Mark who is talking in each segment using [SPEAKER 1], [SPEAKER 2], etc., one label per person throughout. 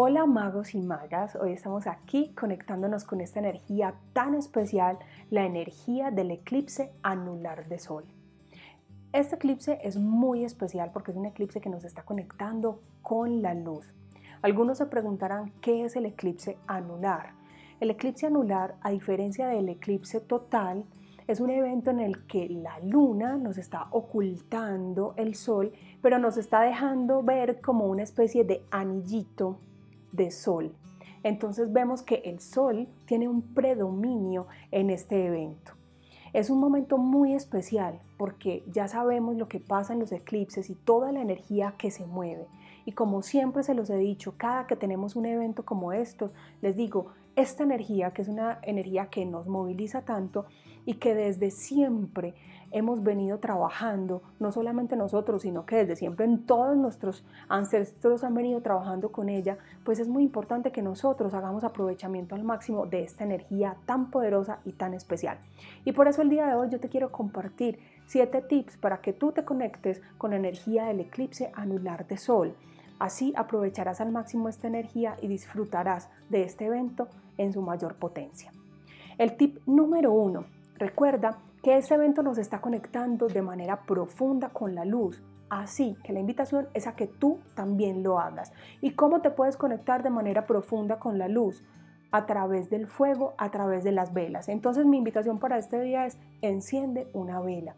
[SPEAKER 1] Hola magos y magas, hoy estamos aquí conectándonos con esta energía tan especial, la energía del eclipse anular de sol. Este eclipse es muy especial porque es un eclipse que nos está conectando con la luz. Algunos se preguntarán qué es el eclipse anular. El eclipse anular, a diferencia del eclipse total, es un evento en el que la luna nos está ocultando el sol, pero nos está dejando ver como una especie de anillito de sol. Entonces vemos que el sol tiene un predominio en este evento. Es un momento muy especial porque ya sabemos lo que pasa en los eclipses y toda la energía que se mueve. Y como siempre se los he dicho, cada que tenemos un evento como estos, les digo, esta energía, que es una energía que nos moviliza tanto y que desde siempre hemos venido trabajando, no solamente nosotros, sino que desde siempre en todos nuestros ancestros han venido trabajando con ella, pues es muy importante que nosotros hagamos aprovechamiento al máximo de esta energía tan poderosa y tan especial. Y por eso el día de hoy yo te quiero compartir siete tips para que tú te conectes con la energía del eclipse anular de sol. Así aprovecharás al máximo esta energía y disfrutarás de este evento en su mayor potencia. El tip número uno, recuerda que este evento nos está conectando de manera profunda con la luz. Así que la invitación es a que tú también lo hagas. ¿Y cómo te puedes conectar de manera profunda con la luz? A través del fuego, a través de las velas. Entonces mi invitación para este día es enciende una vela.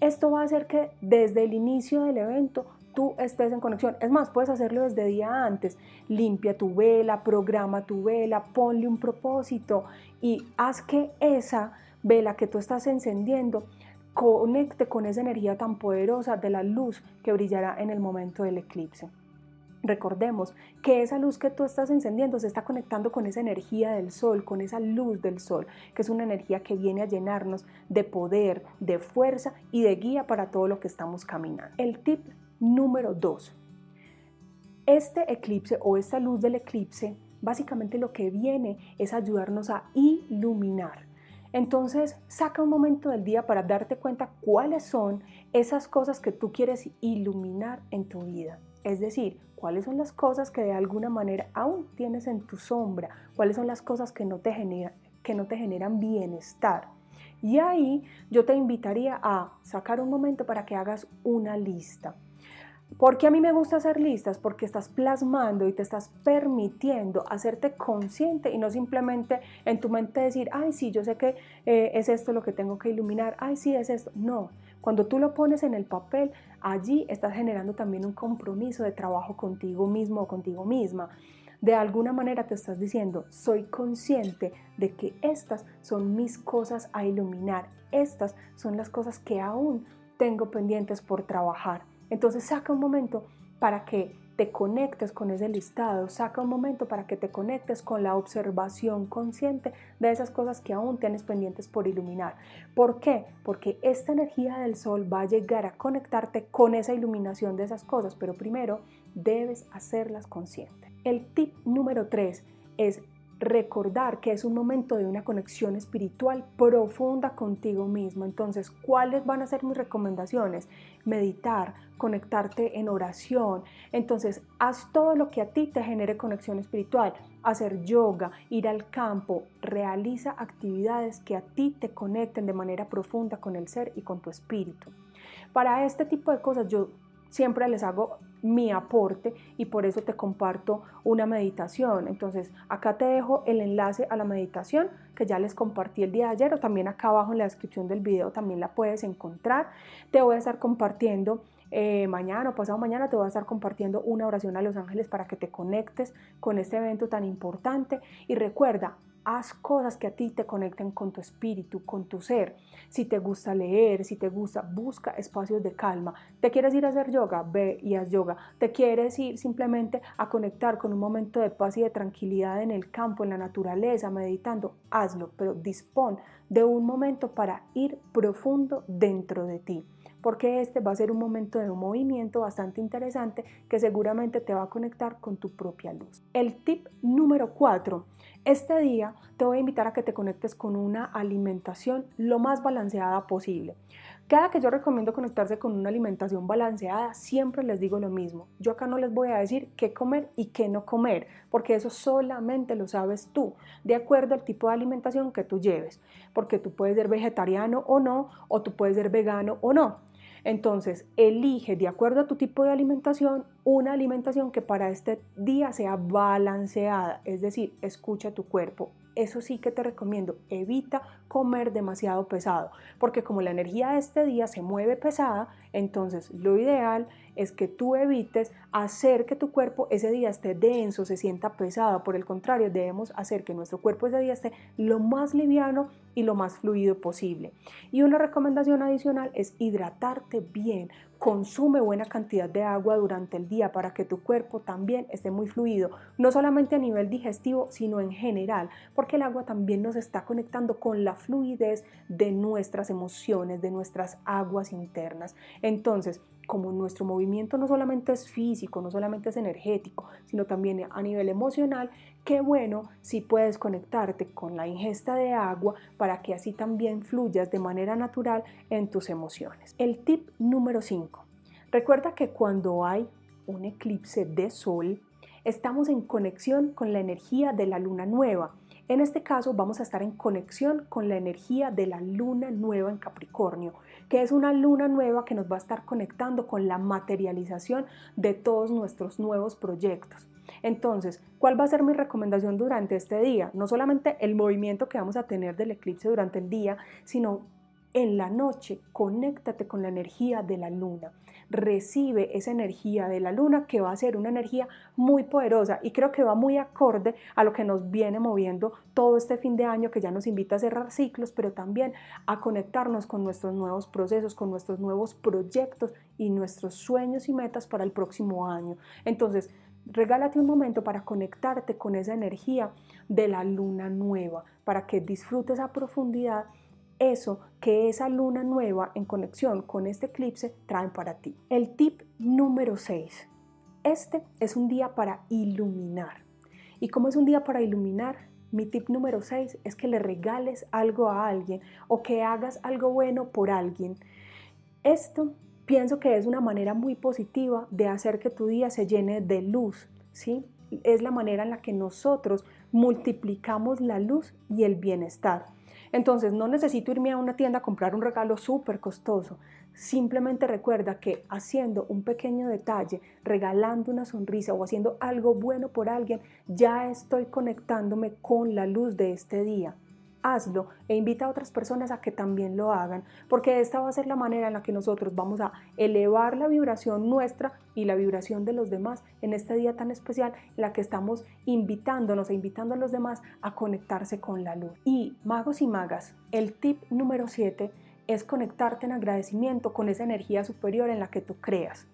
[SPEAKER 1] Esto va a hacer que desde el inicio del evento tú estés en conexión. Es más, puedes hacerlo desde día antes. Limpia tu vela, programa tu vela, ponle un propósito y haz que esa vela que tú estás encendiendo conecte con esa energía tan poderosa de la luz que brillará en el momento del eclipse. Recordemos que esa luz que tú estás encendiendo se está conectando con esa energía del sol, con esa luz del sol, que es una energía que viene a llenarnos de poder, de fuerza y de guía para todo lo que estamos caminando. El tip número 2. Este eclipse o esta luz del eclipse básicamente lo que viene es ayudarnos a iluminar entonces, saca un momento del día para darte cuenta cuáles son esas cosas que tú quieres iluminar en tu vida. Es decir, cuáles son las cosas que de alguna manera aún tienes en tu sombra, cuáles son las cosas que no te, que no te generan bienestar. Y ahí yo te invitaría a sacar un momento para que hagas una lista. ¿Por qué a mí me gusta hacer listas? Porque estás plasmando y te estás permitiendo hacerte consciente y no simplemente en tu mente decir, ay, sí, yo sé que eh, es esto lo que tengo que iluminar, ay, sí, es esto. No, cuando tú lo pones en el papel, allí estás generando también un compromiso de trabajo contigo mismo o contigo misma. De alguna manera te estás diciendo, soy consciente de que estas son mis cosas a iluminar, estas son las cosas que aún tengo pendientes por trabajar entonces saca un momento para que te conectes con ese listado, saca un momento para que te conectes con la observación consciente de esas cosas que aún tienes pendientes por iluminar. ¿Por qué? Porque esta energía del sol va a llegar a conectarte con esa iluminación de esas cosas, pero primero debes hacerlas consciente. El tip número 3 es recordar que es un momento de una conexión espiritual profunda contigo mismo. Entonces, ¿cuáles van a ser mis recomendaciones? Meditar, conectarte en oración. Entonces, haz todo lo que a ti te genere conexión espiritual. Hacer yoga, ir al campo, realiza actividades que a ti te conecten de manera profunda con el ser y con tu espíritu. Para este tipo de cosas yo siempre les hago mi aporte y por eso te comparto una meditación. Entonces, acá te dejo el enlace a la meditación que ya les compartí el día de ayer o también acá abajo en la descripción del video también la puedes encontrar. Te voy a estar compartiendo eh, mañana o pasado mañana te voy a estar compartiendo una oración a los ángeles para que te conectes con este evento tan importante y recuerda, haz cosas que a ti te conecten con tu espíritu, con tu ser. Si te gusta leer, si te gusta, busca espacios de calma. ¿Te quieres ir a hacer yoga? Ve y haz yoga. ¿Te quieres ir simplemente a conectar con un momento de paz y de tranquilidad en el campo, en la naturaleza, meditando? Hazlo, pero dispón de un momento para ir profundo dentro de ti porque este va a ser un momento de un movimiento bastante interesante que seguramente te va a conectar con tu propia luz. El tip número 4 este día te voy a invitar a que te conectes con una alimentación lo más balanceada posible. Cada que yo recomiendo conectarse con una alimentación balanceada, siempre les digo lo mismo. Yo acá no les voy a decir qué comer y qué no comer, porque eso solamente lo sabes tú, de acuerdo al tipo de alimentación que tú lleves, porque tú puedes ser vegetariano o no, o tú puedes ser vegano o no. Entonces, elige de acuerdo a tu tipo de alimentación una alimentación que para este día sea balanceada, es decir, escucha tu cuerpo, eso sí que te recomiendo, evita comer demasiado pesado, porque como la energía de este día se mueve pesada, entonces lo ideal es que tú evites hacer que tu cuerpo ese día esté denso, se sienta pesado. Por el contrario, debemos hacer que nuestro cuerpo ese día esté lo más liviano y lo más fluido posible. Y una recomendación adicional es hidratarte bien. Consume buena cantidad de agua durante el día para que tu cuerpo también esté muy fluido, no solamente a nivel digestivo, sino en general, porque el agua también nos está conectando con la fluidez de nuestras emociones, de nuestras aguas internas. Entonces, como nuestro movimiento no solamente es físico, no solamente es energético, sino también a nivel emocional, qué bueno si puedes conectarte con la ingesta de agua para que así también fluyas de manera natural en tus emociones. El tip número 5. Recuerda que cuando hay un eclipse de sol, estamos en conexión con la energía de la luna nueva en este caso vamos a estar en conexión con la energía de la luna nueva en Capricornio, que es una luna nueva que nos va a estar conectando con la materialización de todos nuestros nuevos proyectos. Entonces, ¿cuál va a ser mi recomendación durante este día? No solamente el movimiento que vamos a tener del eclipse durante el día, sino en la noche, conéctate con la energía de la luna. Recibe esa energía de la luna que va a ser una energía muy poderosa y creo que va muy acorde a lo que nos viene moviendo todo este fin de año que ya nos invita a cerrar ciclos, pero también a conectarnos con nuestros nuevos procesos, con nuestros nuevos proyectos y nuestros sueños y metas para el próximo año. Entonces, regálate un momento para conectarte con esa energía de la luna nueva, para que disfrutes a profundidad eso que esa luna nueva en conexión con este eclipse traen para ti. El tip número 6. Este es un día para iluminar. Y como es un día para iluminar, mi tip número 6 es que le regales algo a alguien o que hagas algo bueno por alguien. Esto pienso que es una manera muy positiva de hacer que tu día se llene de luz, ¿sí? Es la manera en la que nosotros multiplicamos la luz y el bienestar. Entonces no necesito irme a una tienda a comprar un regalo súper costoso. Simplemente recuerda que haciendo un pequeño detalle, regalando una sonrisa o haciendo algo bueno por alguien, ya estoy conectándome con la luz de este día hazlo e invita a otras personas a que también lo hagan, porque esta va a ser la manera en la que nosotros vamos a elevar la vibración nuestra y la vibración de los demás en este día tan especial en la que estamos invitándonos e invitando a los demás a conectarse con la luz. Y magos y magas, el tip número 7 es conectarte en agradecimiento con esa energía superior en la que tú creas.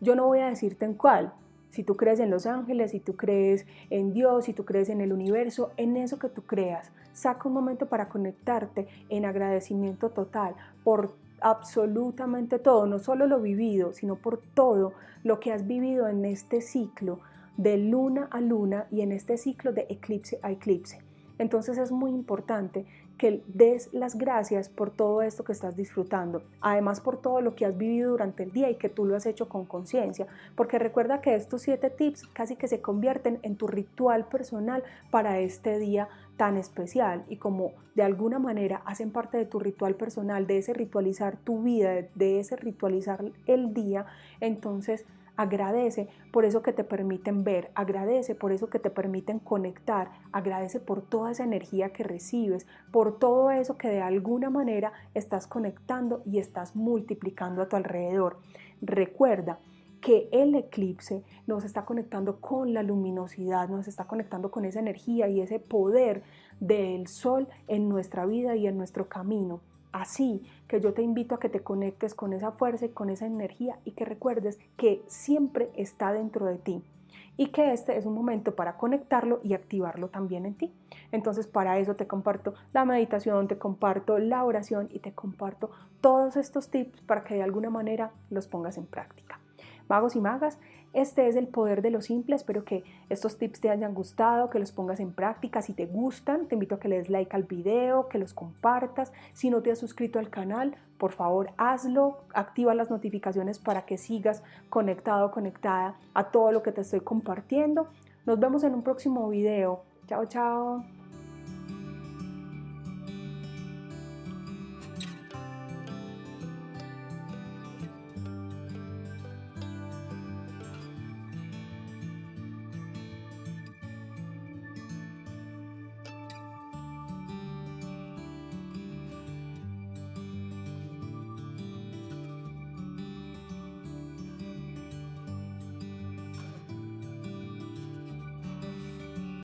[SPEAKER 1] Yo no voy a decirte en cuál, si tú crees en los ángeles, si tú crees en Dios, si tú crees en el universo, en eso que tú creas, saca un momento para conectarte en agradecimiento total por absolutamente todo, no solo lo vivido, sino por todo lo que has vivido en este ciclo de luna a luna y en este ciclo de eclipse a eclipse. Entonces es muy importante que des las gracias por todo esto que estás disfrutando, además por todo lo que has vivido durante el día y que tú lo has hecho con conciencia, porque recuerda que estos siete tips casi que se convierten en tu ritual personal para este día tan especial y como de alguna manera hacen parte de tu ritual personal, de ese ritualizar tu vida, de ese ritualizar el día, entonces Agradece por eso que te permiten ver, agradece por eso que te permiten conectar, agradece por toda esa energía que recibes, por todo eso que de alguna manera estás conectando y estás multiplicando a tu alrededor. Recuerda que el eclipse nos está conectando con la luminosidad, nos está conectando con esa energía y ese poder del sol en nuestra vida y en nuestro camino. Así que yo te invito a que te conectes con esa fuerza y con esa energía y que recuerdes que siempre está dentro de ti y que este es un momento para conectarlo y activarlo también en ti. Entonces para eso te comparto la meditación, te comparto la oración y te comparto todos estos tips para que de alguna manera los pongas en práctica. Magos y magas, Este es el poder de lo simple. Espero que estos tips te hayan gustado, que los pongas en práctica. Si te gustan, te invito a que le des like al video, que los compartas. Si no te has suscrito al canal, por favor hazlo. Activa las notificaciones para que sigas conectado, conectada a todo lo que te estoy compartiendo. Nos vemos en un próximo video. Chao, chao.